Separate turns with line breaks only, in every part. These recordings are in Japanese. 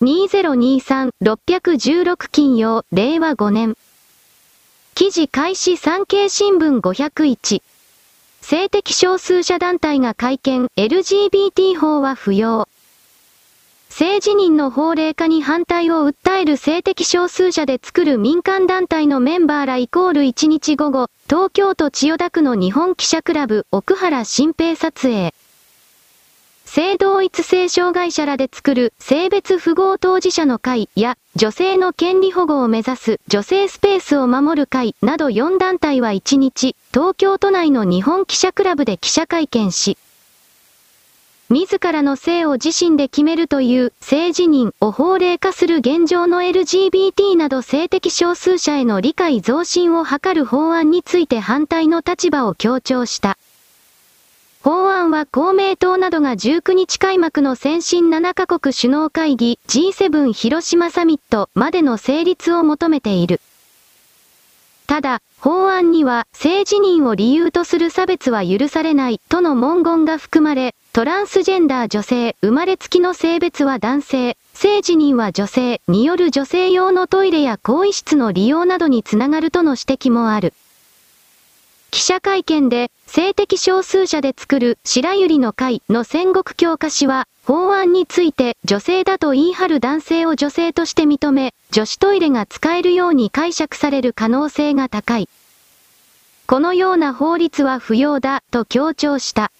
2023-616金曜、令和5年。記事開始産経新聞501。性的少数者団体が会見、LGBT 法は不要。性自認の法令化に反対を訴える性的少数者で作る民間団体のメンバーらイコール1日午後、東京都千代田区の日本記者クラブ奥原新平撮影。性同一性障害者らで作る性別符号当事者の会や女性の権利保護を目指す女性スペースを守る会など4団体は1日、東京都内の日本記者クラブで記者会見し、自らの性を自身で決めるという性自認を法令化する現状の LGBT など性的少数者への理解増進を図る法案について反対の立場を強調した。法案は公明党などが19日開幕の先進7カ国首脳会議 G7 広島サミットまでの成立を求めている。ただ、法案には、性自認を理由とする差別は許されないとの文言が含まれ、トランスジェンダー女性、生まれつきの性別は男性、性自認は女性による女性用のトイレや更衣室の利用などにつながるとの指摘もある。記者会見で、性的少数者で作る白百合の会の戦国教科書は、法案について女性だと言い張る男性を女性として認め、女子トイレが使えるように解釈される可能性が高い。このような法律は不要だ、と強調した。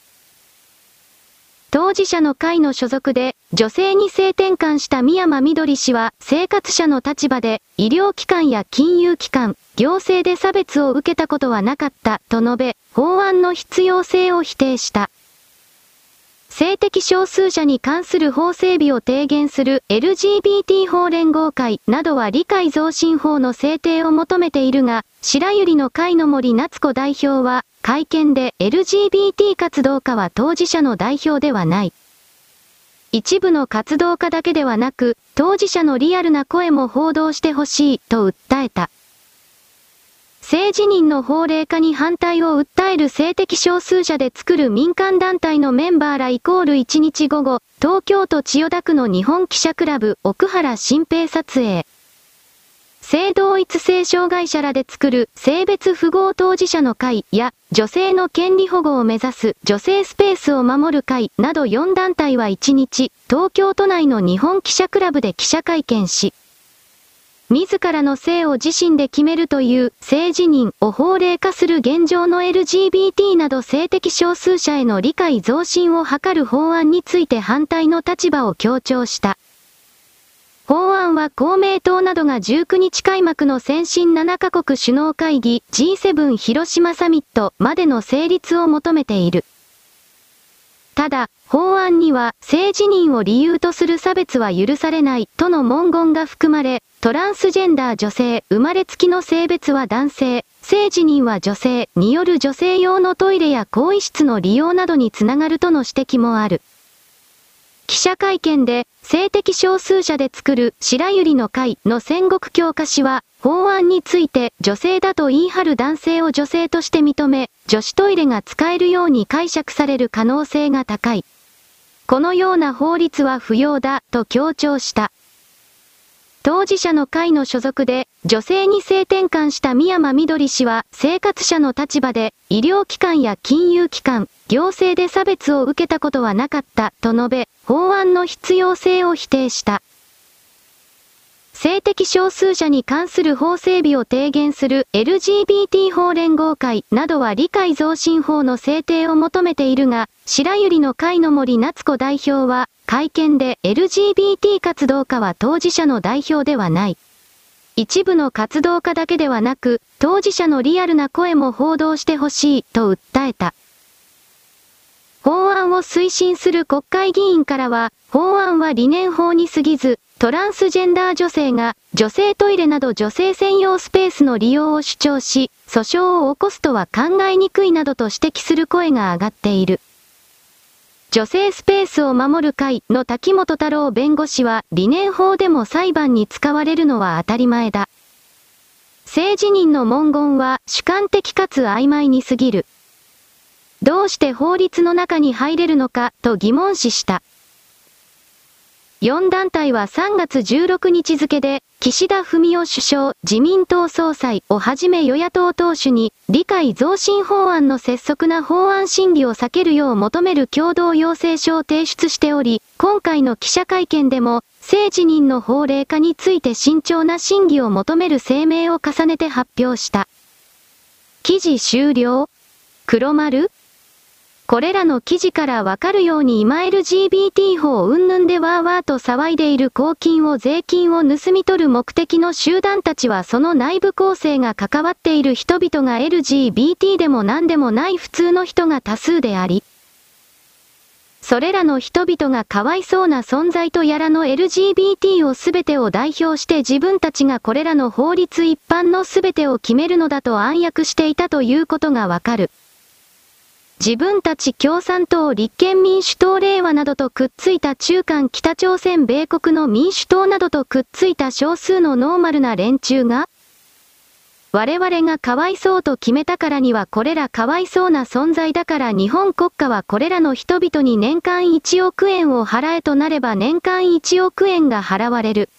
当事者の会の所属で、女性に性転換した宮間みどり氏は、生活者の立場で、医療機関や金融機関、行政で差別を受けたことはなかった、と述べ、法案の必要性を否定した。性的少数者に関する法整備を提言する LGBT 法連合会などは理解増進法の制定を求めているが、白百合の会の森夏子代表は、会見で LGBT 活動家は当事者の代表ではない。一部の活動家だけではなく、当事者のリアルな声も報道してほしいと訴えた。性自認の法令化に反対を訴える性的少数者で作る民間団体のメンバーらイコール1日午後、東京都千代田区の日本記者クラブ奥原新平撮影。性同一性障害者らで作る性別符号当事者の会や女性の権利保護を目指す女性スペースを守る会など4団体は1日、東京都内の日本記者クラブで記者会見し、自らの性を自身で決めるという性自認を法令化する現状の LGBT など性的少数者への理解増進を図る法案について反対の立場を強調した。法案は公明党などが19日開幕の先進7カ国首脳会議 G7 広島サミットまでの成立を求めている。ただ、法案には性自認を理由とする差別は許されないとの文言が含まれ、トランスジェンダー女性、生まれつきの性別は男性、性自認は女性による女性用のトイレや更衣室の利用などにつながるとの指摘もある。記者会見で、性的少数者で作る白百合の会の戦国教科書は、法案について女性だと言い張る男性を女性として認め、女子トイレが使えるように解釈される可能性が高い。このような法律は不要だ、と強調した。当事者の会の所属で、女性に性転換した宮間みどり氏は、生活者の立場で、医療機関や金融機関、行政で差別を受けたことはなかった、と述べ、法案の必要性を否定した。性的少数者に関する法整備を提言する LGBT 法連合会などは理解増進法の制定を求めているが、白百合の会の森夏子代表は、会見で LGBT 活動家は当事者の代表ではない。一部の活動家だけではなく、当事者のリアルな声も報道してほしいと訴えた。法案を推進する国会議員からは、法案は理念法に過ぎず、トランスジェンダー女性が女性トイレなど女性専用スペースの利用を主張し、訴訟を起こすとは考えにくいなどと指摘する声が上がっている。女性スペースを守る会の滝本太郎弁護士は理念法でも裁判に使われるのは当たり前だ。政治人の文言は主観的かつ曖昧に過ぎる。どうして法律の中に入れるのかと疑問視した。4団体は3月16日付で、岸田文雄首相、自民党総裁をはじめ与野党党首に、理解増進法案の拙速な法案審議を避けるよう求める共同要請書を提出しており、今回の記者会見でも、政治人の法令化について慎重な審議を求める声明を重ねて発表した。記事終了黒丸これらの記事からわかるように今 LGBT 法云々でわーわーと騒いでいる公金を税金を盗み取る目的の集団たちはその内部構成が関わっている人々が LGBT でも何でもない普通の人が多数であり、それらの人々がかわいそうな存在とやらの LGBT をすべてを代表して自分たちがこれらの法律一般のすべてを決めるのだと暗躍していたということがわかる。自分たち共産党立憲民主党令和などとくっついた中間北朝鮮米国の民主党などとくっついた少数のノーマルな連中が我々がかわいそうと決めたからにはこれらかわいそうな存在だから日本国家はこれらの人々に年間1億円を払えとなれば年間1億円が払われる。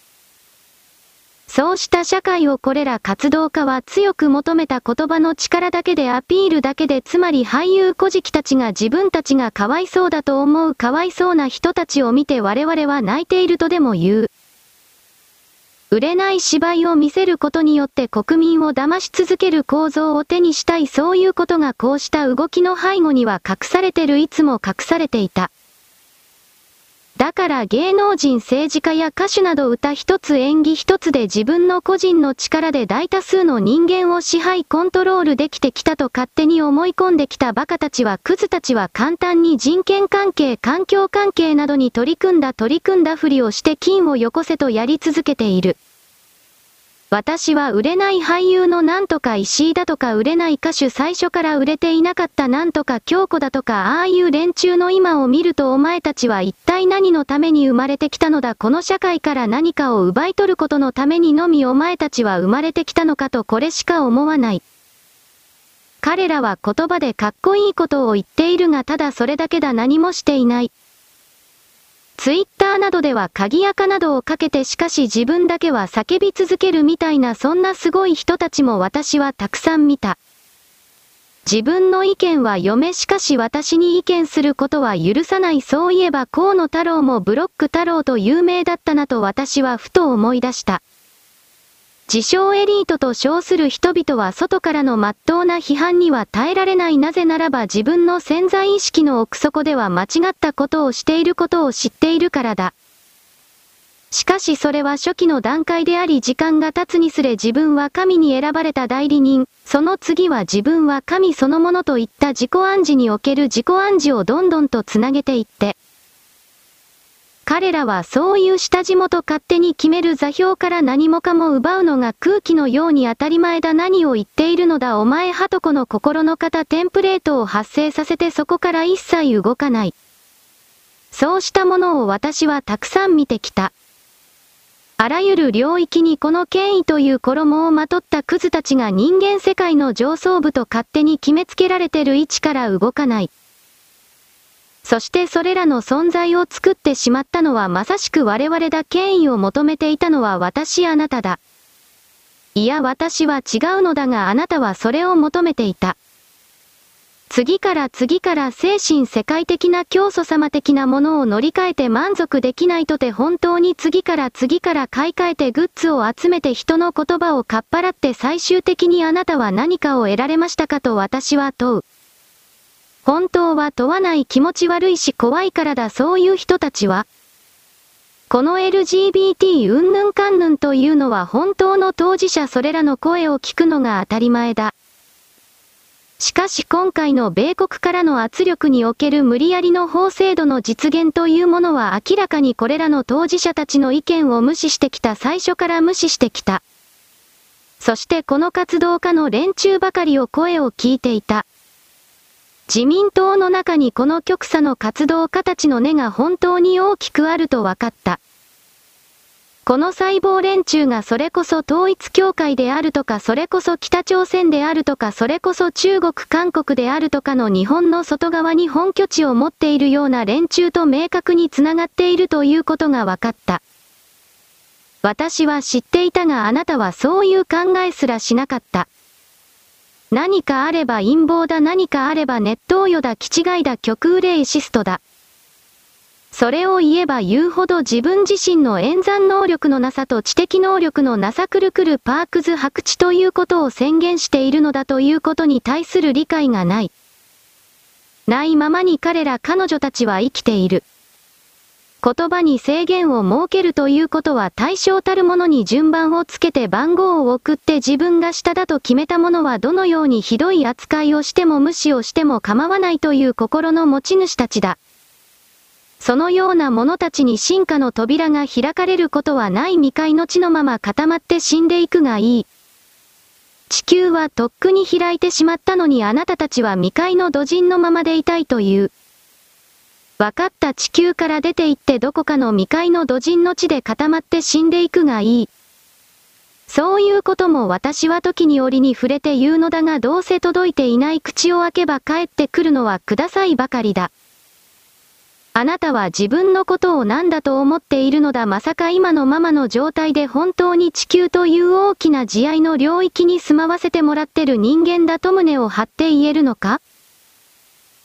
そうした社会をこれら活動家は強く求めた言葉の力だけでアピールだけでつまり俳優古事記たちが自分たちがかわいそうだと思うかわいそうな人たちを見て我々は泣いているとでも言う。売れない芝居を見せることによって国民を騙し続ける構造を手にしたいそういうことがこうした動きの背後には隠されてるいつも隠されていた。だから芸能人政治家や歌手など歌一つ演技一つで自分の個人の力で大多数の人間を支配コントロールできてきたと勝手に思い込んできたバカたちはクズたちは簡単に人権関係環境関係などに取り組んだ取り組んだふりをして金をよこせとやり続けている。私は売れない俳優のなんとか石井だとか売れない歌手最初から売れていなかったなんとか京子だとかああいう連中の今を見るとお前たちは一体何のために生まれてきたのだこの社会から何かを奪い取ることのためにのみお前たちは生まれてきたのかとこれしか思わない。彼らは言葉でかっこいいことを言っているがただそれだけだ何もしていない。ツイッターなどでは鍵垢などをかけてしかし自分だけは叫び続けるみたいなそんなすごい人たちも私はたくさん見た。自分の意見は嫁しかし私に意見することは許さないそういえば河野太郎もブロック太郎と有名だったなと私はふと思い出した。自称エリートと称する人々は外からの真っ当な批判には耐えられないなぜならば自分の潜在意識の奥底では間違ったことをしていることを知っているからだ。しかしそれは初期の段階であり時間が経つにつれ自分は神に選ばれた代理人、その次は自分は神そのものといった自己暗示における自己暗示をどんどんとつなげていって、彼らはそういう下地元勝手に決める座標から何もかも奪うのが空気のように当たり前だ何を言っているのだお前はとこの心の型テンプレートを発生させてそこから一切動かない。そうしたものを私はたくさん見てきた。あらゆる領域にこの権威という衣をまとったクズたちが人間世界の上層部と勝手に決めつけられてる位置から動かない。そしてそれらの存在を作ってしまったのはまさしく我々だ権威を求めていたのは私あなただ。いや私は違うのだがあなたはそれを求めていた。次から次から精神世界的な教祖様的なものを乗り換えて満足できないとて本当に次から次から買い替えてグッズを集めて人の言葉をかっぱらって最終的にあなたは何かを得られましたかと私は問う。本当は問わない気持ち悪いし怖いからだそういう人たちは。この LGBT うんぬんかんぬんというのは本当の当事者それらの声を聞くのが当たり前だ。しかし今回の米国からの圧力における無理やりの法制度の実現というものは明らかにこれらの当事者たちの意見を無視してきた最初から無視してきた。そしてこの活動家の連中ばかりを声を聞いていた。自民党の中にこの極左の活動家たちの根が本当に大きくあると分かった。この細胞連中がそれこそ統一教会であるとかそれこそ北朝鮮であるとかそれこそ中国韓国であるとかの日本の外側に本拠地を持っているような連中と明確につながっているということが分かった。私は知っていたがあなたはそういう考えすらしなかった。何かあれば陰謀だ何かあればネット用だ気違いだ極憂霊シストだ。それを言えば言うほど自分自身の演算能力のなさと知的能力のなさくるくるパークズ白地ということを宣言しているのだということに対する理解がない。ないままに彼ら彼女たちは生きている。言葉に制限を設けるということは対象たるものに順番をつけて番号を送って自分が下だと決めたものはどのようにひどい扱いをしても無視をしても構わないという心の持ち主たちだ。そのような者たちに進化の扉が開かれることはない未開の地のまま固まって死んでいくがいい。地球はとっくに開いてしまったのにあなたたちは未開の土人のままでいたいという。分かった地球から出て行ってどこかの未開の土人の地で固まって死んでいくがいい。そういうことも私は時に折に触れて言うのだがどうせ届いていない口を開けば帰ってくるのはくださいばかりだ。あなたは自分のことを何だと思っているのだまさか今のままの状態で本当に地球という大きな慈愛の領域に住まわせてもらってる人間だと胸を張って言えるのか？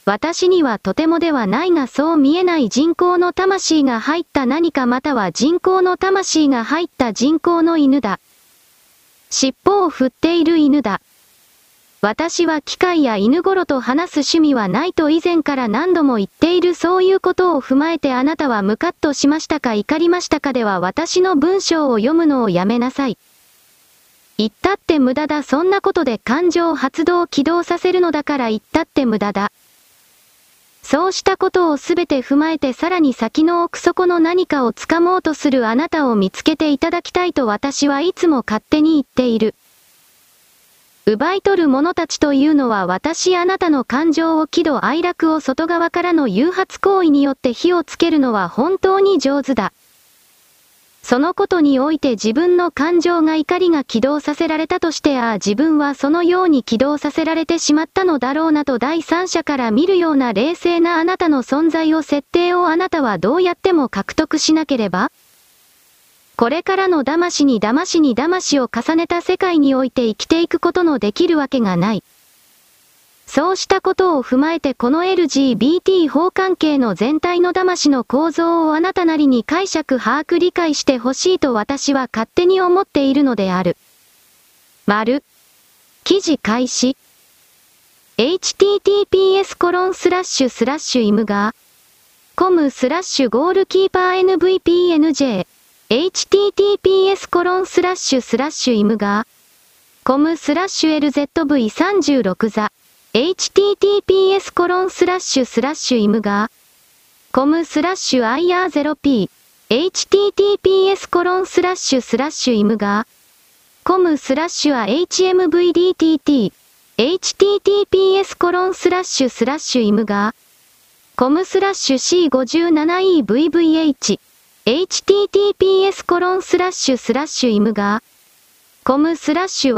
私にはとてもではないがそう見えない人工の魂が入った何かまたは人工の魂が入った人工の犬だ。尻尾を振っている犬だ。私は機械や犬頃と話す趣味はないと以前から何度も言っているそういうことを踏まえてあなたはムカッとしましたか怒りましたかでは私の文章を読むのをやめなさい。言ったって無駄だそんなことで感情発動起動させるのだから言ったって無駄だ。そうしたことをすべて踏まえてさらに先の奥底の何かを掴もうとするあなたを見つけていただきたいと私はいつも勝手に言っている。奪い取る者たちというのは私あなたの感情を喜怒哀楽を外側からの誘発行為によって火をつけるのは本当に上手だ。そのことにおいて自分の感情が怒りが起動させられたとしてああ自分はそのように起動させられてしまったのだろうなと第三者から見るような冷静なあなたの存在を設定をあなたはどうやっても獲得しなければこれからの騙しに騙しに騙しを重ねた世界において生きていくことのできるわけがない。そうしたことを踏まえてこの LGBT 法関係の全体の騙しの構造をあなたなりに解釈把握理解してほしいと私は勝手に思っているのである。丸。記事開始。https コロンスラッシュスラッシュイムガー。コムスラッシュゴールキーパー NVPNJ。https コロンスラッシュスラッシュイムガー。コムスラッシュ LZV36 座。Https コロンスラッシュスラッシュイムガー。コムスラッシュ IR0P。https コロンスラッシュスラッシュイムガー。コムスラッシュは HMVDTT。https コロンスラッシュスラッシュイムガー。コムスラッシュ C57EVVH。https コロンスラッシュスラッシュイムガー。コムスラッシュ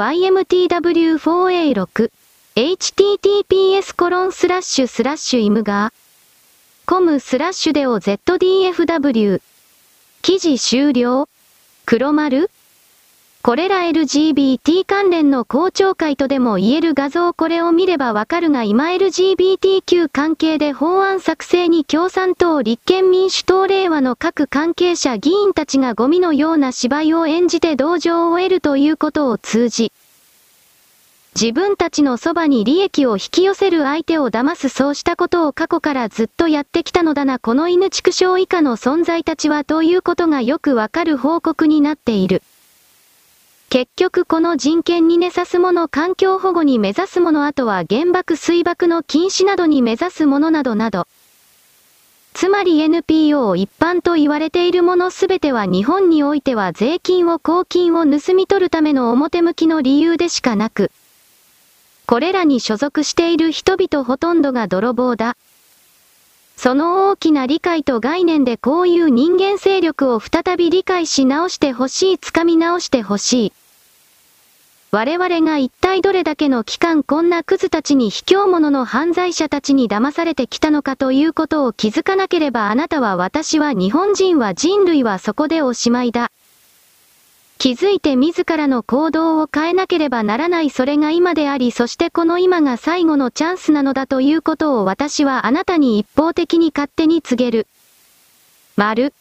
YMTW4A6。Https コロンスラッシュスラッシュイムガー。コムスラッシュデオ ZDFW。記事終了黒丸これら LGBT 関連の公聴会とでも言える画像これを見ればわかるが今 LGBTQ 関係で法案作成に共産党立憲民主党令和の各関係者議員たちがゴミのような芝居を演じて同情を得るということを通じ、自分たちのそばに利益を引き寄せる相手を騙すそうしたことを過去からずっとやってきたのだなこの犬畜生以下の存在たちはということがよくわかる報告になっている。結局この人権に根さすもの環境保護に目指すものあとは原爆水爆の禁止などに目指すものなどなど。つまり NPO 一般と言われているものすべては日本においては税金を公金を盗み取るための表向きの理由でしかなく、これらに所属している人々ほとんどが泥棒だ。その大きな理解と概念でこういう人間勢力を再び理解し直してほしい、掴み直してほしい。我々が一体どれだけの期間こんなクズたちに卑怯者の犯罪者たちに騙されてきたのかということを気づかなければあなたは私は日本人は人類はそこでおしまいだ。気づいて自らの行動を変えなければならないそれが今でありそしてこの今が最後のチャンスなのだということを私はあなたに一方的に勝手に告げる。丸。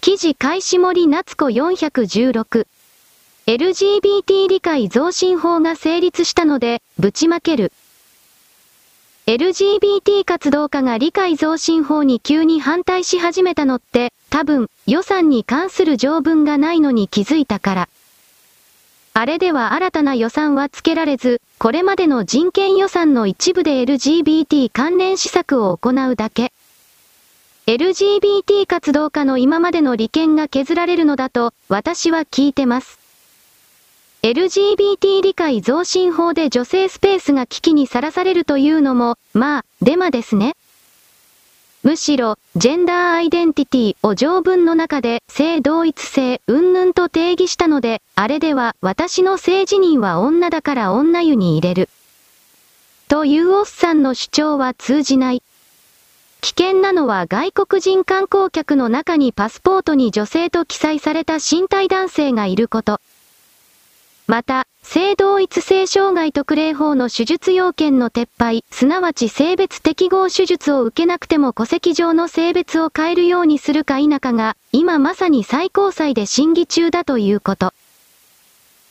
記事開始森夏子416。LGBT 理解増進法が成立したので、ぶちまける。LGBT 活動家が理解増進法に急に反対し始めたのって、多分、予算に関する条文がないのに気づいたから。あれでは新たな予算はつけられず、これまでの人権予算の一部で LGBT 関連施策を行うだけ。LGBT 活動家の今までの利権が削られるのだと、私は聞いてます。LGBT 理解増進法で女性スペースが危機にさらされるというのも、まあ、デマですね。むしろ、ジェンダーアイデンティティを条文の中で性同一性、うんぬんと定義したので、あれでは私の性自認は女だから女湯に入れる。というおっさんの主張は通じない。危険なのは外国人観光客の中にパスポートに女性と記載された身体男性がいること。また、性同一性障害特例法の手術要件の撤廃、すなわち性別適合手術を受けなくても戸籍上の性別を変えるようにするか否かが、今まさに最高裁で審議中だということ。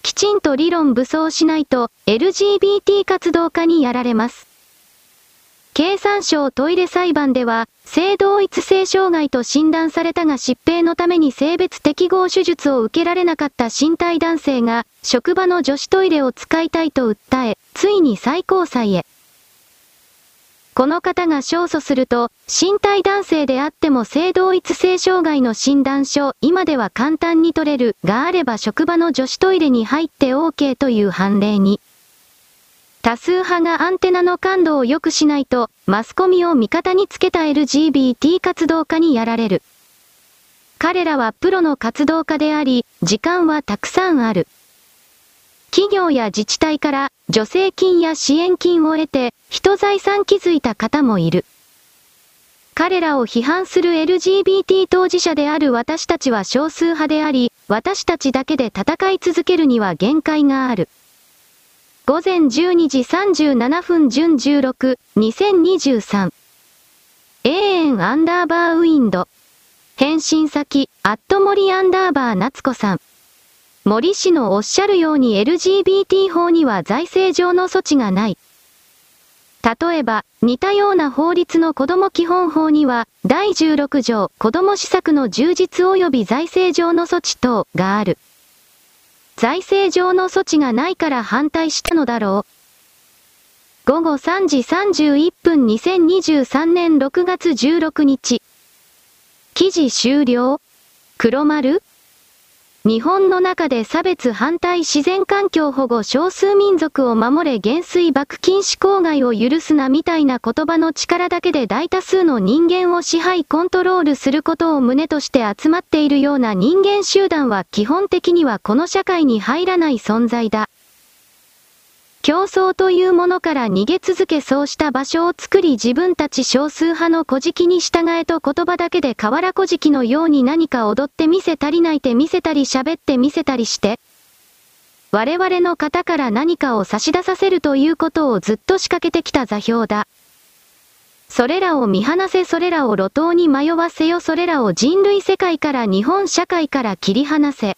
きちんと理論武装しないと、LGBT 活動家にやられます。経産省トイレ裁判では、性同一性障害と診断されたが疾病のために性別適合手術を受けられなかった身体男性が、職場の女子トイレを使いたいと訴え、ついに最高裁へ。この方が勝訴すると、身体男性であっても性同一性障害の診断書、今では簡単に取れる、があれば職場の女子トイレに入って OK という判例に。多数派がアンテナの感度を良くしないと、マスコミを味方につけた LGBT 活動家にやられる。彼らはプロの活動家であり、時間はたくさんある。企業や自治体から助成金や支援金を得て、人財産築いた方もいる。彼らを批判する LGBT 当事者である私たちは少数派であり、私たちだけで戦い続けるには限界がある。午前12時37分準16、2023。永遠アンダーバーウィンド。返信先、アット森アンダーバー夏子さん。森氏のおっしゃるように LGBT 法には財政上の措置がない。例えば、似たような法律の子供基本法には、第16条子供施策の充実及び財政上の措置等がある。財政上の措置がないから反対したのだろう。午後3時31分2023年6月16日。記事終了黒丸日本の中で差別反対自然環境保護少数民族を守れ減衰爆禁止郊外を許すなみたいな言葉の力だけで大多数の人間を支配コントロールすることを旨として集まっているような人間集団は基本的にはこの社会に入らない存在だ。競争というものから逃げ続けそうした場所を作り自分たち少数派の古事記に従えと言葉だけで河原古事記のように何か踊ってみせたり泣いてみせたり喋ってみせたりして、我々の方から何かを差し出させるということをずっと仕掛けてきた座標だ。それらを見放せそれらを路頭に迷わせよそれらを人類世界から日本社会から切り離せ。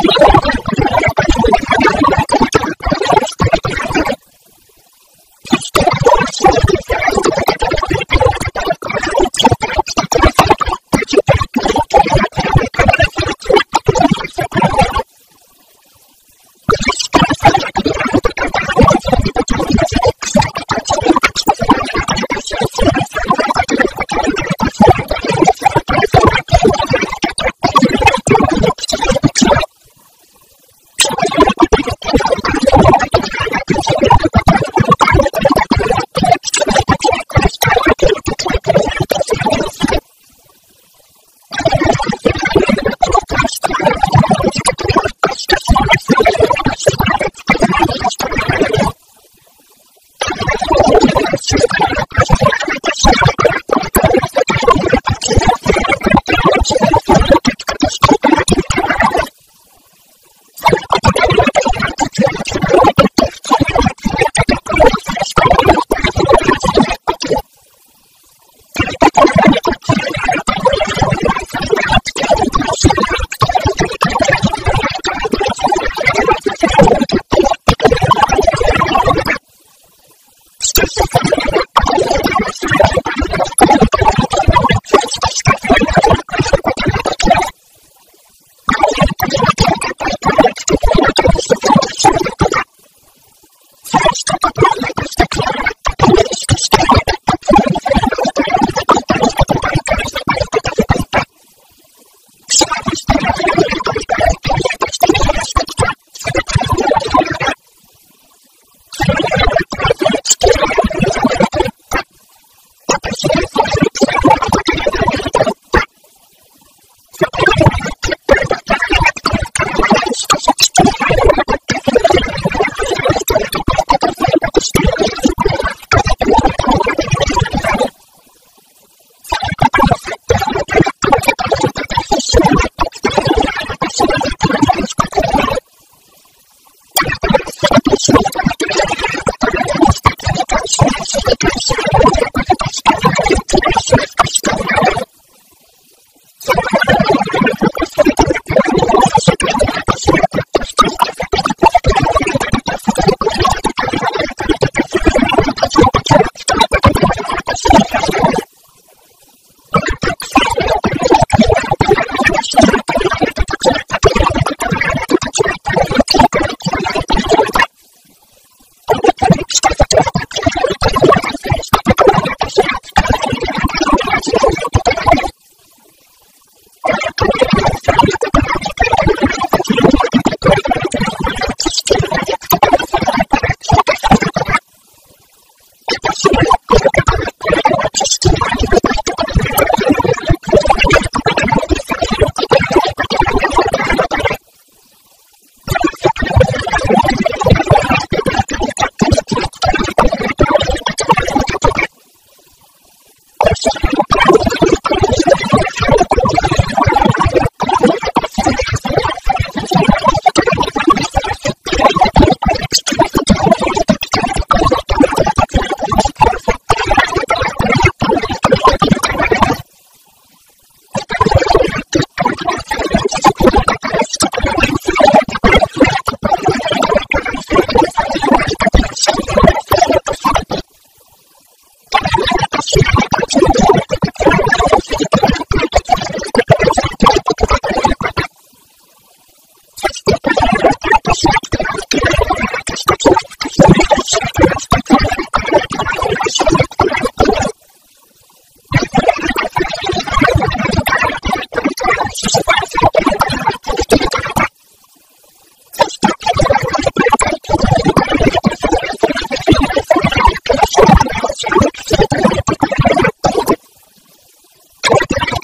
Yeah.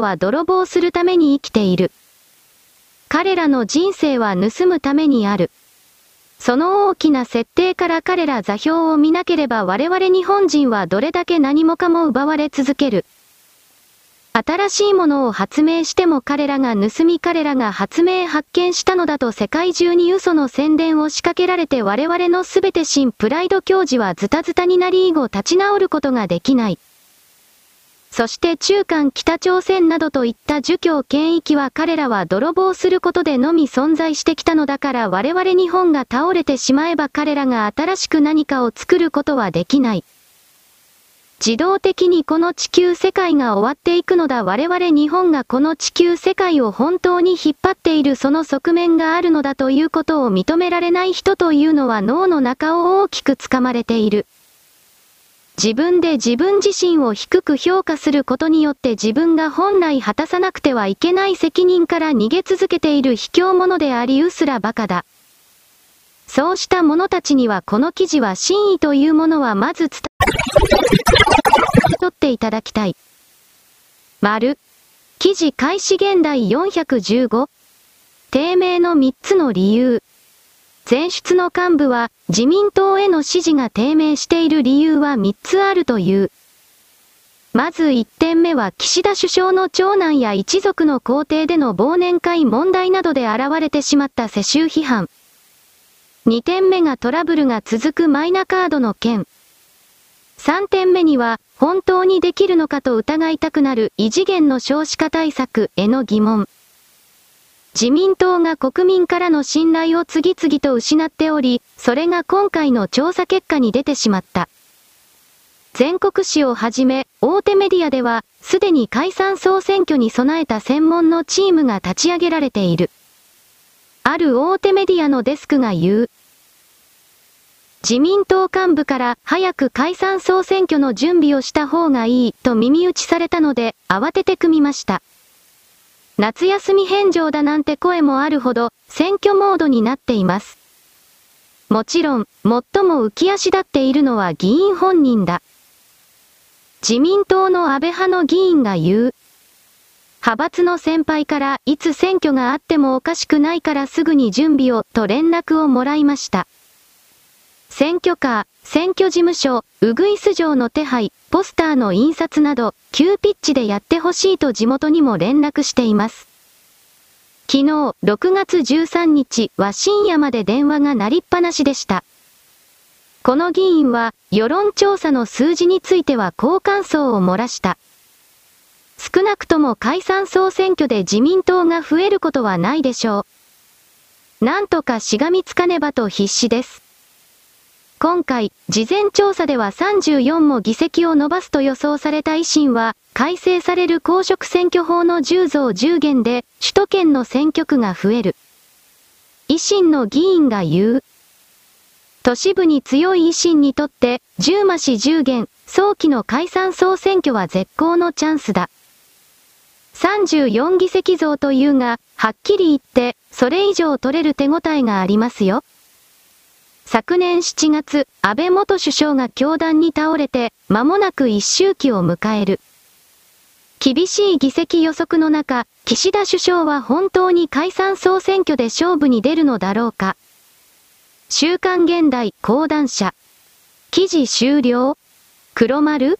は泥棒するために生きている。彼らの人生は盗むためにある。その大きな設定から彼ら座標を見なければ我々日本人はどれだけ何もかも奪われ続ける。新しいものを発明しても彼らが盗み彼らが発明発見したのだと世界中に嘘の宣伝を仕掛けられて我々のすべて新プライド教授はズタズタになり以後立ち直ることができない。そして中間北朝鮮などといった儒教権益は彼らは泥棒することでのみ存在してきたのだから我々日本が倒れてしまえば彼らが新しく何かを作ることはできない。自動的にこの地球世界が終わっていくのだ我々日本がこの地球世界を本当に引っ張っているその側面があるのだということを認められない人というのは脳の中を大きく掴まれている。自分で自分自身を低く評価することによって自分が本来果たさなくてはいけない責任から逃げ続けている卑怯者でありうすら馬鹿だ。そうした者たちにはこの記事は真意というものはまず伝え、取っていただきたい。丸。記事開始現代415。低迷の3つの理由。前出の幹部は、自民党への支持が低迷している理由は3つあるという。まず1点目は岸田首相の長男や一族の皇帝での忘年会問題などで現れてしまった世襲批判。2点目がトラブルが続くマイナカードの件。3点目には、本当にできるのかと疑いたくなる異次元の少子化対策への疑問。自民党が国民からの信頼を次々と失っており、それが今回の調査結果に出てしまった。全国紙をはじめ、大手メディアでは、すでに解散総選挙に備えた専門のチームが立ち上げられている。ある大手メディアのデスクが言う。自民党幹部から早く解散総選挙の準備をした方がいいと耳打ちされたので慌てて組みました。夏休み返上だなんて声もあるほど、選挙モードになっています。もちろん、最も浮き足立っているのは議員本人だ。自民党の安倍派の議員が言う。派閥の先輩からいつ選挙があってもおかしくないからすぐに準備をと連絡をもらいました。選挙カー、選挙事務所、うぐいす城の手配、ポスターの印刷など、急ピッチでやってほしいと地元にも連絡しています。昨日、6月13日は深夜まで電話が鳴りっぱなしでした。この議員は、世論調査の数字については好感想を漏らした。少なくとも解散総選挙で自民党が増えることはないでしょう。なんとかしがみつかねばと必死です。今回、事前調査では34も議席を伸ばすと予想された維新は、改正される公職選挙法の10増10減で、首都圏の選挙区が増える。維新の議員が言う。都市部に強い維新にとって、10増し10減、早期の解散総選挙は絶好のチャンスだ。34議席増というが、はっきり言って、それ以上取れる手応えがありますよ。昨年7月、安倍元首相が教団に倒れて、間もなく一周期を迎える。厳しい議席予測の中、岸田首相は本当に解散総選挙で勝負に出るのだろうか。週刊現代講談社。記事終了黒丸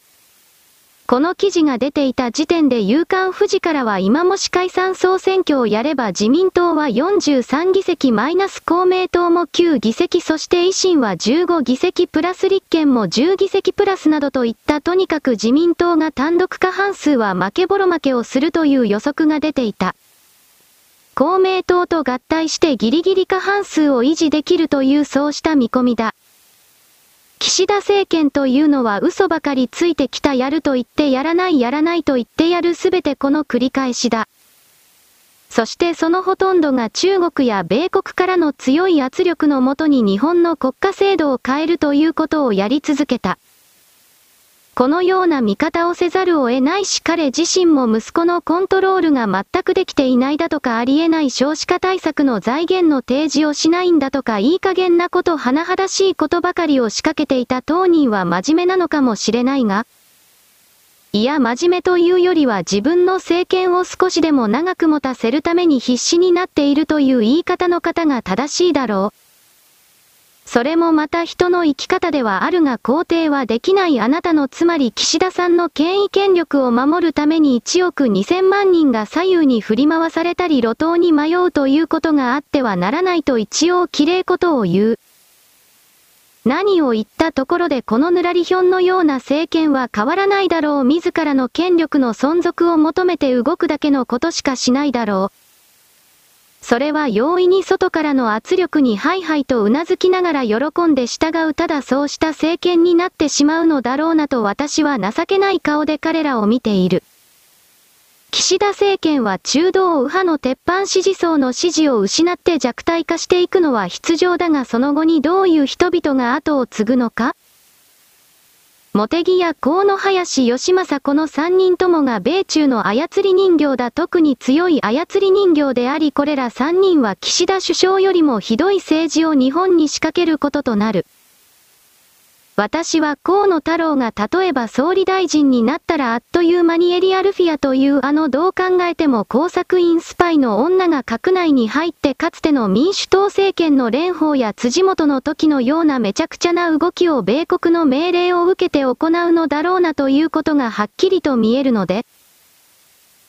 この記事が出ていた時点で夕刊富士からは今もし解散総選挙をやれば自民党は43議席マイナス公明党も9議席そして維新は15議席プラス立憲も10議席プラスなどといったとにかく自民党が単独過半数は負けぼろ負けをするという予測が出ていた。公明党と合体してギリギリ過半数を維持できるというそうした見込みだ。岸田政権というのは嘘ばかりついてきたやると言ってやらないやらないと言ってやるすべてこの繰り返しだ。そしてそのほとんどが中国や米国からの強い圧力のもとに日本の国家制度を変えるということをやり続けた。このような見方をせざるを得ないし彼自身も息子のコントロールが全くできていないだとかありえない少子化対策の財源の提示をしないんだとかいい加減なこと甚だしいことばかりを仕掛けていた当人は真面目なのかもしれないが、いや真面目というよりは自分の政権を少しでも長く持たせるために必死になっているという言い方の方が正しいだろう。それもまた人の生き方ではあるが肯定はできないあなたのつまり岸田さんの権威権力を守るために1億2000万人が左右に振り回されたり路頭に迷うということがあってはならないと一応綺麗ことを言う。何を言ったところでこのぬらりひょんのような政権は変わらないだろう自らの権力の存続を求めて動くだけのことしかしないだろう。それは容易に外からの圧力にハイハイと頷きながら喜んで従うただそうした政権になってしまうのだろうなと私は情けない顔で彼らを見ている。岸田政権は中道右派の鉄板支持層の支持を失って弱体化していくのは必要だがその後にどういう人々が後を継ぐのか？茂木や河野林義政この3人ともが米中の操り人形だ特に強い操り人形でありこれら3人は岸田首相よりもひどい政治を日本に仕掛けることとなる。私は河野太郎が例えば総理大臣になったらあっという間にエリアルフィアというあのどう考えても工作員スパイの女が閣内に入ってかつての民主党政権の蓮舫や辻元の時のようなめちゃくちゃな動きを米国の命令を受けて行うのだろうなということがはっきりと見えるので、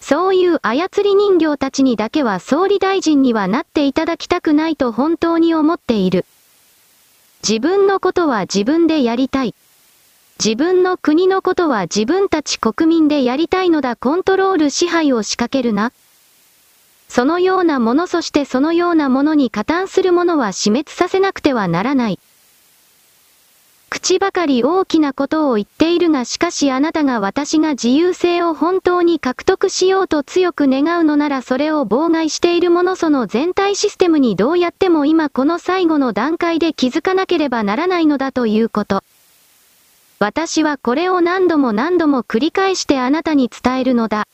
そういう操り人形たちにだけは総理大臣にはなっていただきたくないと本当に思っている。自分のことは自分でやりたい。自分の国のことは自分たち国民でやりたいのだコントロール支配を仕掛けるな。そのようなものそしてそのようなものに加担するものは死滅させなくてはならない。口ばかり大きなことを言っているがしかしあなたが私が自由性を本当に獲得しようと強く願うのならそれを妨害しているものその全体システムにどうやっても今この最後の段階で気づかなければならないのだということ。私はこれを何度も何度も繰り返してあなたに伝えるのだ。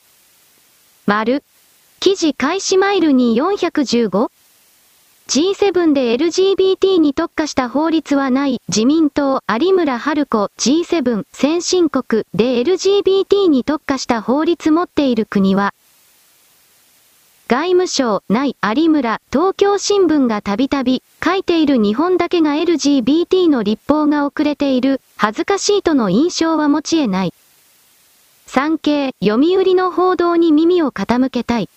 丸。記事開始マイルに415 G7 で LGBT に特化した法律はない自民党有村春子 G7 先進国で LGBT に特化した法律持っている国は外務省内有村東京新聞がたびたび書いている日本だけが LGBT の立法が遅れている恥ずかしいとの印象は持ち得ない。産経読売の報道に耳を傾けたい。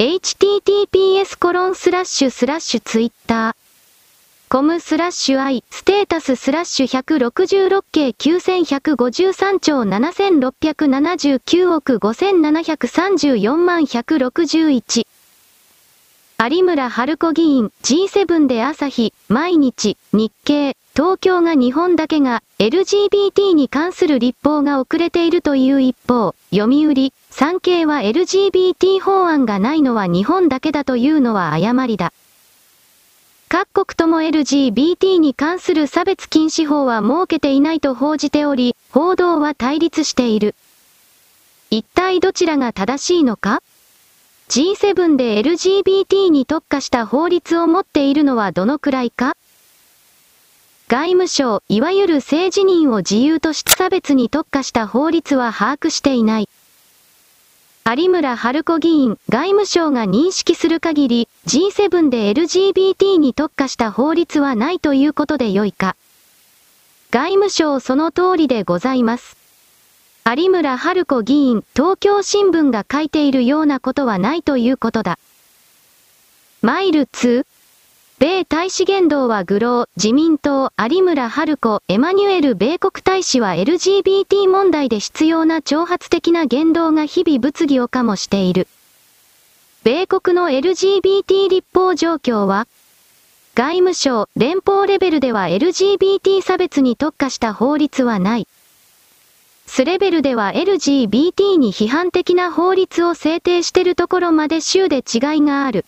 Https コロンスラッシュスラッシュツイッター。コムスラッシュ i ステータススラッシュ166系9153兆7679億5734万161有村春子議員 G7 で朝日毎日日経東京が日本だけが LGBT に関する立法が遅れているという一方、読売、産経は LGBT 法案がないのは日本だけだというのは誤りだ。各国とも LGBT に関する差別禁止法は設けていないと報じており、報道は対立している。一体どちらが正しいのか ?G7 で LGBT に特化した法律を持っているのはどのくらいか？外務省、いわゆる性自認を自由として差別に特化した法律は把握していない。有村春子議員、外務省が認識する限り、G7 で LGBT に特化した法律はないということでよいか。外務省その通りでございます。有村春子議員、東京新聞が書いているようなことはないということだ。マイル2、米大使言動は愚弄、自民党、有村春子、エマニュエル米国大使は LGBT 問題で必要な挑発的な言動が日々物議を醸している。米国の LGBT 立法状況は、外務省、連邦レベルでは LGBT 差別に特化した法律はない。スレベルでは LGBT に批判的な法律を制定しているところまで州で違いがある。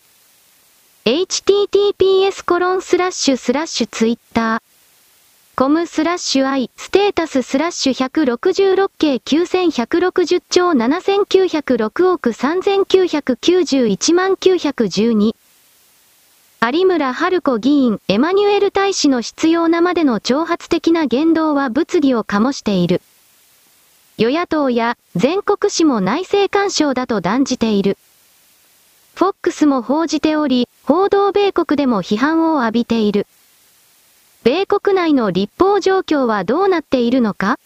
Https コロンスラッシュスラッシュツイッターコムスラッシュ i ステータススラッシュ166系9160兆7906億3991万912有村春子議員、エマニュエル大使の必要なまでの挑発的な言動は物議を醸している。与野党や全国紙も内政干渉だと断じている。フォックスも報じており、報道米国でも批判を浴びている。米国内の立法状況はどうなっているのか？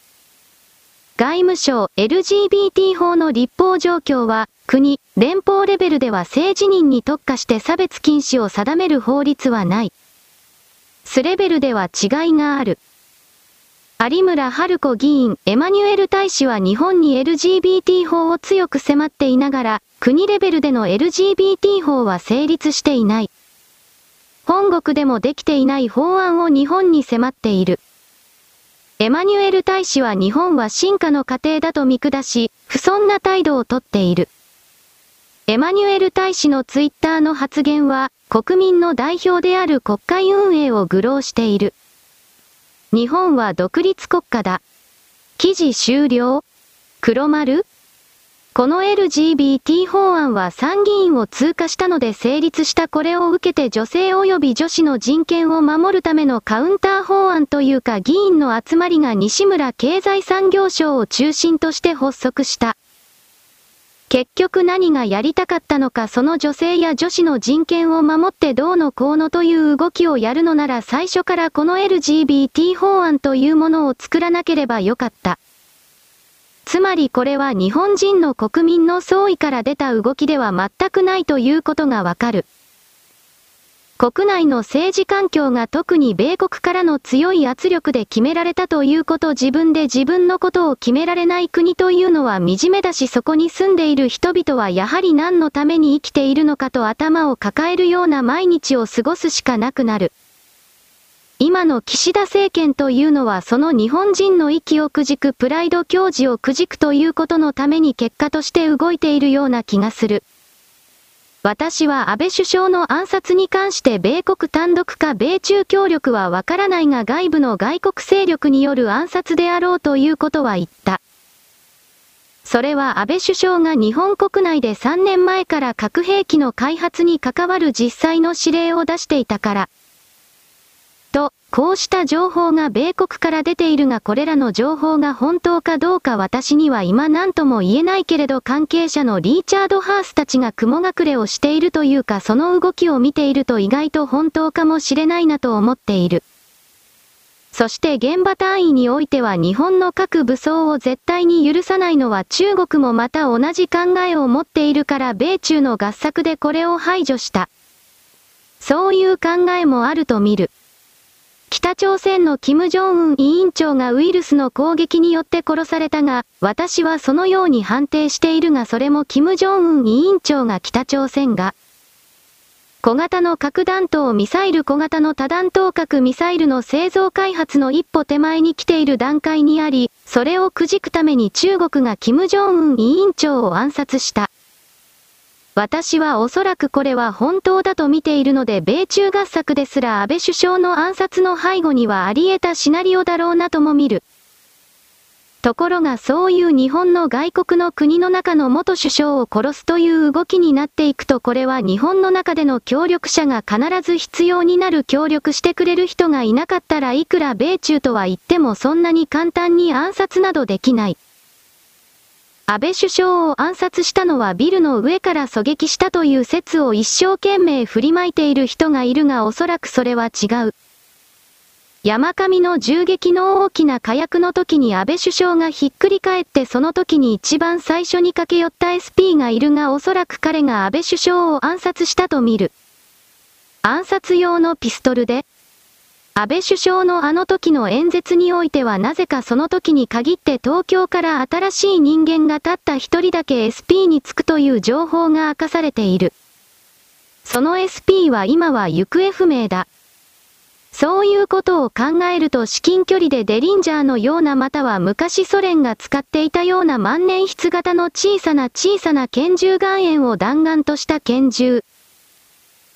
外務省 LGBT 法の立法状況は、国、連邦レベルでは性自認に特化して差別禁止を定める法律はない。スレベルでは違いがある。有村春子議員、エマニュエル大使は日本に LGBT 法を強く迫っていながら、国レベルでの LGBT 法は成立していない。本国でもできていない法案を日本に迫っている。エマニュエル大使は日本は進化の過程だと見下し、不遜な態度をとっている。エマニュエル大使のツイッターの発言は、国民の代表である国会運営を愚弄している。日本は独立国家だ。記事終了黒丸この LGBT 法案は参議院を通過したので成立したこれを受けて女性及び女子の人権を守るためのカウンター法案というか議員の集まりが西村経済産業省を中心として発足した。結局何がやりたかったのかその女性や女子の人権を守ってどうのこうのという動きをやるのなら最初からこの LGBT 法案というものを作らなければよかった。つまりこれは日本人の国民の総意から出た動きでは全くないということがわかる。国内の政治環境が特に米国からの強い圧力で決められたということ自分で自分のことを決められない国というのは惨めだしそこに住んでいる人々はやはり何のために生きているのかと頭を抱えるような毎日を過ごすしかなくなる。今の岸田政権というのはその日本人の息をくじくプライド教示をくじくということのために結果として動いているような気がする。私は安倍首相の暗殺に関して米国単独か米中協力はわからないが外部の外国勢力による暗殺であろうということは言った。それは安倍首相が日本国内で3年前から核兵器の開発に関わる実際の指令を出していたから。こうした情報が米国から出ているがこれらの情報が本当かどうか私には今何とも言えないけれど関係者のリーチャード・ハースたちが雲隠れをしているというかその動きを見ていると意外と本当かもしれないなと思っている。そして現場単位においては日本の各武装を絶対に許さないのは中国もまた同じ考えを持っているから米中の合作でこれを排除した。そういう考えもあると見る。北朝鮮の金正恩委員長がウイルスの攻撃によって殺されたが、私はそのように判定しているがそれも金正恩委員長が北朝鮮が、小型の核弾頭ミサイル小型の多弾頭核ミサイルの製造開発の一歩手前に来ている段階にあり、それをくじくために中国が金正恩委員長を暗殺した。私はおそらくこれは本当だと見ているので米中合作ですら安倍首相の暗殺の背後にはあり得たシナリオだろうなとも見る。ところがそういう日本の外国の国の中の元首相を殺すという動きになっていくとこれは日本の中での協力者が必ず必要になる協力してくれる人がいなかったらいくら米中とは言ってもそんなに簡単に暗殺などできない。安倍首相を暗殺したのはビルの上から狙撃したという説を一生懸命振りまいている人がいるがおそらくそれは違う。山上の銃撃の大きな火薬の時に安倍首相がひっくり返ってその時に一番最初に駆け寄った SP がいるがおそらく彼が安倍首相を暗殺したと見る。暗殺用のピストルで安倍首相のあの時の演説においてはなぜかその時に限って東京から新しい人間がたった一人だけ SP につくという情報が明かされている。その SP は今は行方不明だ。そういうことを考えると至近距離でデリンジャーのようなまたは昔ソ連が使っていたような万年筆型の小さな小さな拳銃岩塩を弾丸とした拳銃。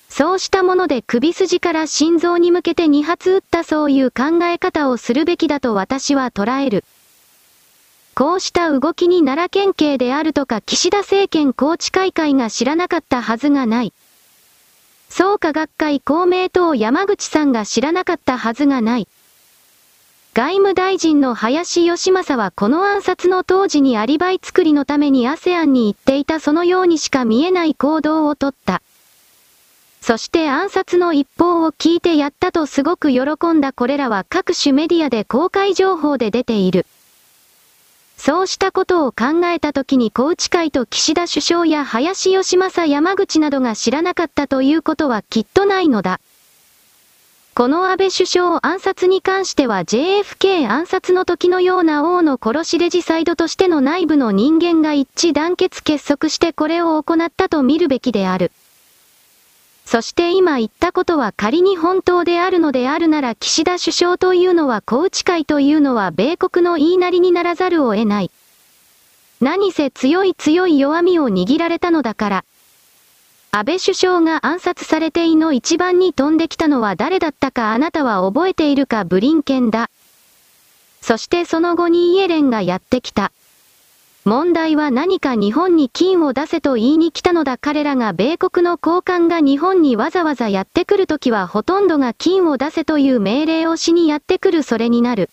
そうしたもので首筋から心臓に向けて2発撃ったそういう考え方をするべきだと私は捉える。こうした動きに奈良県警であるとか岸田政権高知会会が知らなかったはずがない。創価学会公明党山口さんが知らなかったはずがない。外務大臣の林義正はこの暗殺の当時にアリバイ作りのために ASEAN に行っていたそのようにしか見えない行動をとった。そして暗殺の一報を聞いてやったとすごく喜んだこれらは各種メディアで公開情報で出ている。そうしたことを考えたときに高知会と岸田首相や林義正山口などが知らなかったということはきっとないのだ。この安倍首相暗殺に関しては JFK 暗殺の時のような王の殺しレジサイドとしての内部の人間が一致団結結束してこれを行ったと見るべきである。そして今言ったことは仮に本当であるのであるなら岸田首相というのは高知会というのは米国の言いなりにならざるを得ない。何せ強い強い弱みを握られたのだから。安倍首相が暗殺されていの一番に飛んできたのは誰だったかあなたは覚えているかブリンケンだ。そしてその後にイエレンがやってきた。問題は何か日本に金を出せと言いに来たのだ彼らが米国の高官が日本にわざわざやってくるときはほとんどが金を出せという命令をしにやってくるそれになる。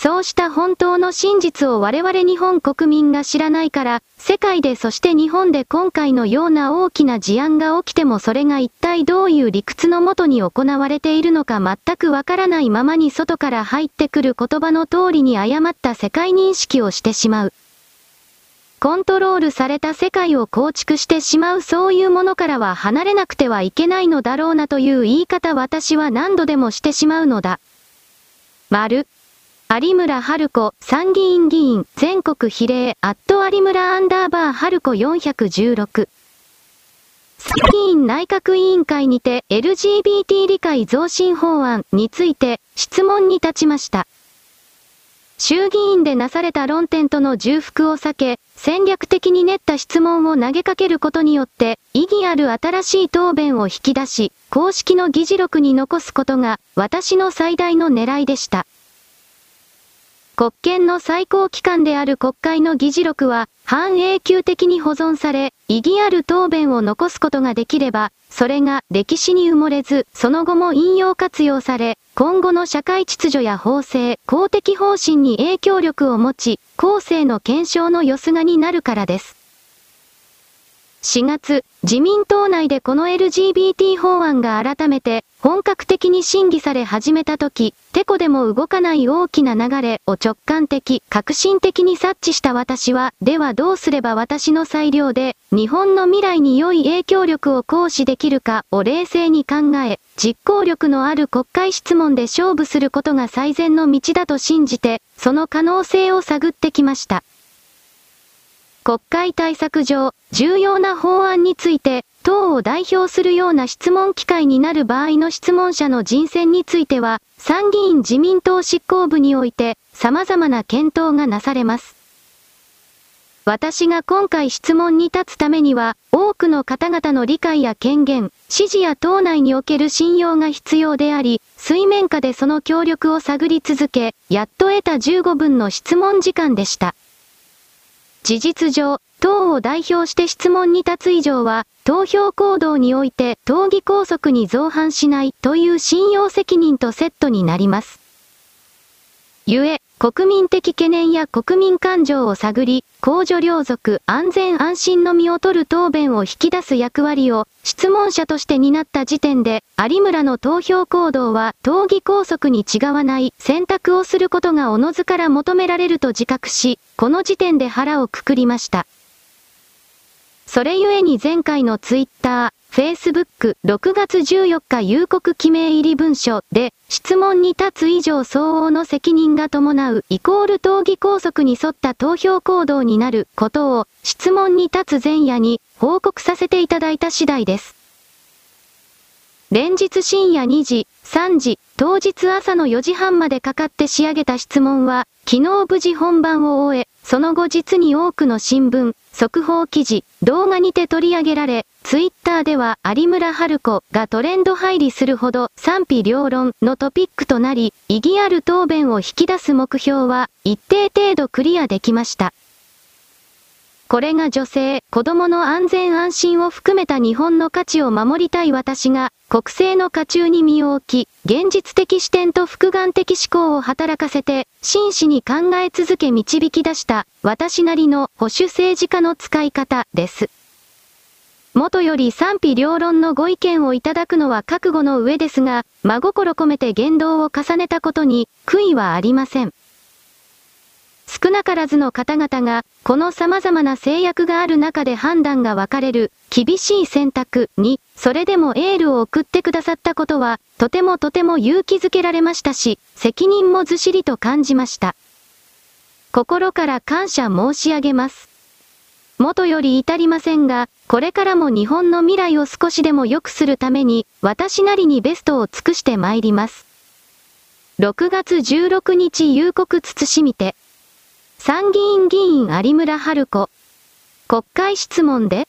そうした本当の真実を我々日本国民が知らないから、世界でそして日本で今回のような大きな事案が起きてもそれが一体どういう理屈のもとに行われているのか全くわからないままに外から入ってくる言葉の通りに誤った世界認識をしてしまう。コントロールされた世界を構築してしまうそういうものからは離れなくてはいけないのだろうなという言い方私は何度でもしてしまうのだ。丸。有村春子、参議院議員、全国比例、アット有村アンダーバー春子416。参議院内閣委員会にて LGBT 理解増進法案について質問に立ちました。衆議院でなされた論点との重複を避け、戦略的に練った質問を投げかけることによって、意義ある新しい答弁を引き出し、公式の議事録に残すことが、私の最大の狙いでした。国権の最高機関である国会の議事録は、半永久的に保存され、意義ある答弁を残すことができれば、それが歴史に埋もれず、その後も引用活用され、今後の社会秩序や法制、公的方針に影響力を持ち、後世の検証のよすがになるからです。4月、自民党内でこの LGBT 法案が改めて本格的に審議され始めた時、テコでも動かない大きな流れを直感的、革新的に察知した私は、ではどうすれば私の裁量で、日本の未来に良い影響力を行使できるかを冷静に考え、実行力のある国会質問で勝負することが最善の道だと信じて、その可能性を探ってきました。国会対策上、重要な法案について、党を代表するような質問機会になる場合の質問者の人選については、参議院自民党執行部において、様々な検討がなされます。私が今回質問に立つためには、多くの方々の理解や権限、指示や党内における信用が必要であり、水面下でその協力を探り続け、やっと得た15分の質問時間でした。事実上、党を代表して質問に立つ以上は、投票行動において党議拘束に造反しないという信用責任とセットになります。ゆえ、国民的懸念や国民感情を探り、公序良俗、安全安心の身を取る答弁を引き出す役割を、質問者として担った時点で、有村の投票行動は、党議拘束に違わない選択をすることがおのずから求められると自覚し、この時点で腹をくくりました。それゆえに前回のツイッター、Facebook、6月14日夕刻記名入り文書で、質問に立つ以上相応の責任が伴うイコール討議拘束に沿った投票行動になることを、質問に立つ前夜に報告させていただいた次第です。連日深夜2時、3時、当日朝の4時半までかかって仕上げた質問は、昨日無事本番を終え、その後実に多くの新聞、速報記事、動画にて取り上げられ、ツイッターでは有村春子がトレンド入りするほど賛否両論のトピックとなり、意義ある答弁を引き出す目標は一定程度クリアできました。これが女性、子供の安全安心を含めた日本の価値を守りたい私が、国政の家中に身を置き、現実的視点と複眼的思考を働かせて、真摯に考え続け導き出した、私なりの保守政治家の使い方です。元より賛否両論のご意見をいただくのは覚悟の上ですが、真心込めて言動を重ねたことに、悔いはありません。少なからずの方々が、この様々な制約がある中で判断が分かれる、厳しい選択に、それでもエールを送ってくださったことは、とてもとても勇気づけられましたし、責任もずしりと感じました。心から感謝申し上げます。元より至りませんが、これからも日本の未来を少しでも良くするために、私なりにベストを尽くして参ります。6月16日夕刻慎みて。参議院議員有村春子。国会質問で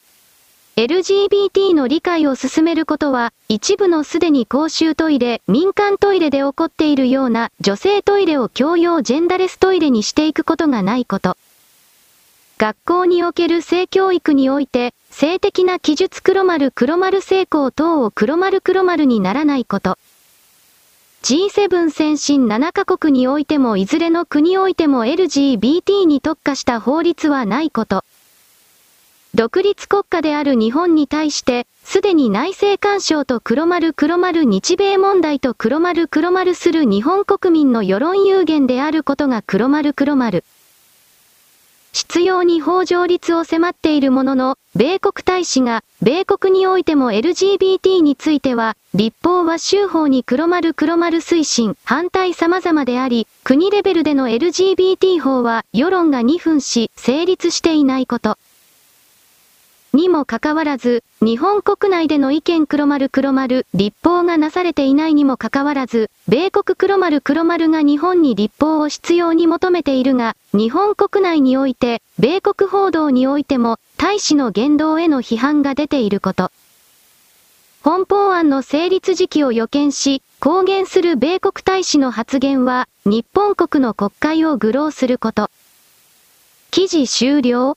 LGBT の理解を進めることは、一部のすでに公衆トイレ、民間トイレで起こっているような女性トイレを共用ジェンダレストイレにしていくことがないこと。学校における性教育において、性的な記述黒丸黒丸成功等を黒丸黒丸にならないこと。G7 先進7カ国においてもいずれの国においても LGBT に特化した法律はないこと。独立国家である日本に対して、すでに内政干渉と黒丸黒丸日米問題と黒丸黒丸する日本国民の世論有限であることが黒丸黒丸。必要に法上立を迫っているものの、米国大使が、米国においても LGBT については、立法は州法に黒丸黒丸推進、反対様々であり、国レベルでの LGBT 法は、世論が2分し、成立していないこと。にもかかわらず、日本国内での意見黒丸黒丸、立法がなされていないにもかかわらず、米国黒丸黒丸が日本に立法を必要に求めているが、日本国内において、米国報道においても、大使の言動への批判が出ていること。本法案の成立時期を予見し、公言する米国大使の発言は、日本国の国会を愚弄すること。記事終了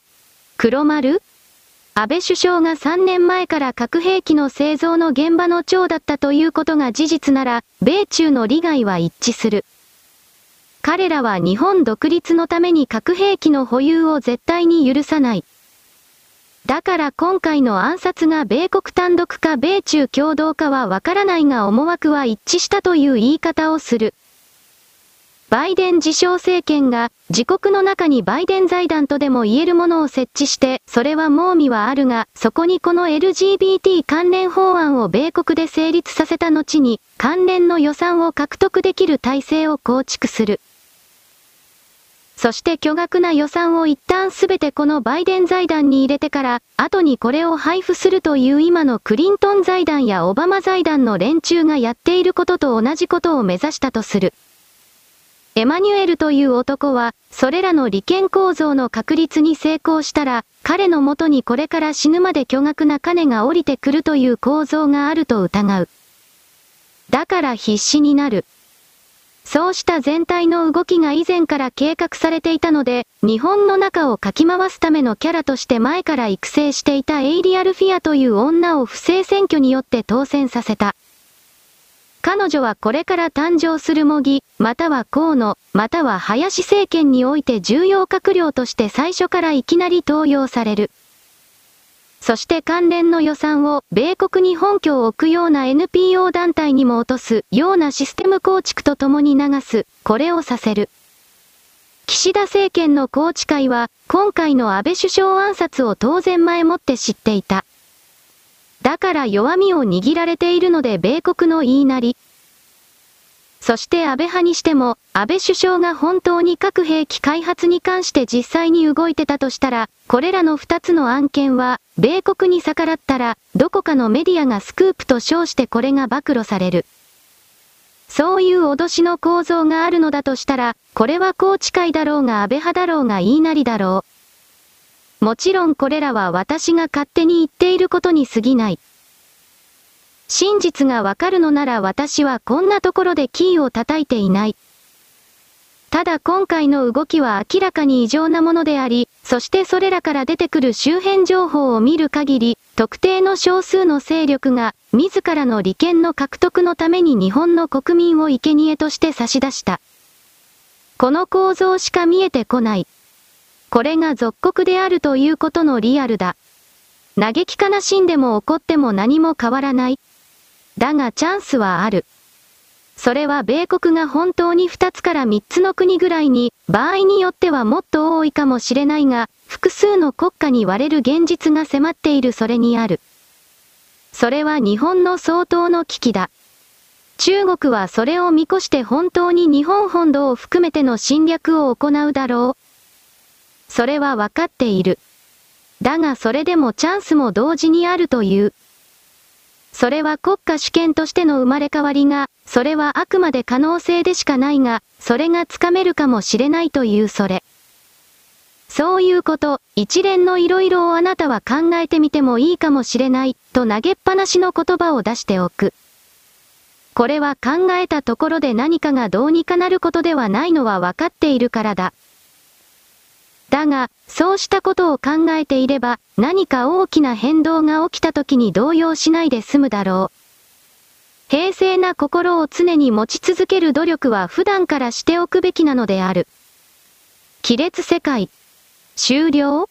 黒丸安倍首相が3年前から核兵器の製造の現場の長だったということが事実なら、米中の利害は一致する。彼らは日本独立のために核兵器の保有を絶対に許さない。だから今回の暗殺が米国単独か米中共同かはわからないが思惑は一致したという言い方をする。バイデン自称政権が自国の中にバイデン財団とでも言えるものを設置して、それは盲味はあるが、そこにこの LGBT 関連法案を米国で成立させた後に、関連の予算を獲得できる体制を構築する。そして巨額な予算を一旦すべてこのバイデン財団に入れてから、後にこれを配布するという今のクリントン財団やオバマ財団の連中がやっていることと同じことを目指したとする。エマニュエルという男は、それらの利権構造の確立に成功したら、彼のもとにこれから死ぬまで巨額な金が降りてくるという構造があると疑う。だから必死になる。そうした全体の動きが以前から計画されていたので、日本の中をかき回すためのキャラとして前から育成していたエイリアルフィアという女を不正選挙によって当選させた。彼女はこれから誕生する模擬、または河野、または林政権において重要閣僚として最初からいきなり登用される。そして関連の予算を米国に本拠を置くような NPO 団体にも落とすようなシステム構築とともに流す、これをさせる。岸田政権の宏池会は、今回の安倍首相暗殺を当然前もって知っていた。だから弱みを握られているので米国の言いなり。そして安倍派にしても、安倍首相が本当に核兵器開発に関して実際に動いてたとしたら、これらの二つの案件は、米国に逆らったら、どこかのメディアがスクープと称してこれが暴露される。そういう脅しの構造があるのだとしたら、これは宏池会だろうが安倍派だろうが言いなりだろう。もちろんこれらは私が勝手に言っていることに過ぎない。真実がわかるのなら私はこんなところでキーを叩いていない。ただ今回の動きは明らかに異常なものであり、そしてそれらから出てくる周辺情報を見る限り、特定の少数の勢力が、自らの利権の獲得のために日本の国民を生贄として差し出した。この構造しか見えてこない。これが属国であるということのリアルだ。嘆き悲しんでも怒っても何も変わらない。だがチャンスはある。それは米国が本当に2つから3つの国ぐらいに、場合によってはもっと多いかもしれないが、複数の国家に割れる現実が迫っているそれにある。それは日本の相当の危機だ。中国はそれを見越して本当に日本本土を含めての侵略を行うだろう。それはわかっている。だがそれでもチャンスも同時にあるという。それは国家主権としての生まれ変わりが、それはあくまで可能性でしかないが、それがつかめるかもしれないというそれ。そういうこと、一連の色々をあなたは考えてみてもいいかもしれない、と投げっぱなしの言葉を出しておく。これは考えたところで何かがどうにかなることではないのは分かっているからだ。だが、そうしたことを考えていれば、何か大きな変動が起きた時に動揺しないで済むだろう。平静な心を常に持ち続ける努力は普段からしておくべきなのである。亀裂世界。終了？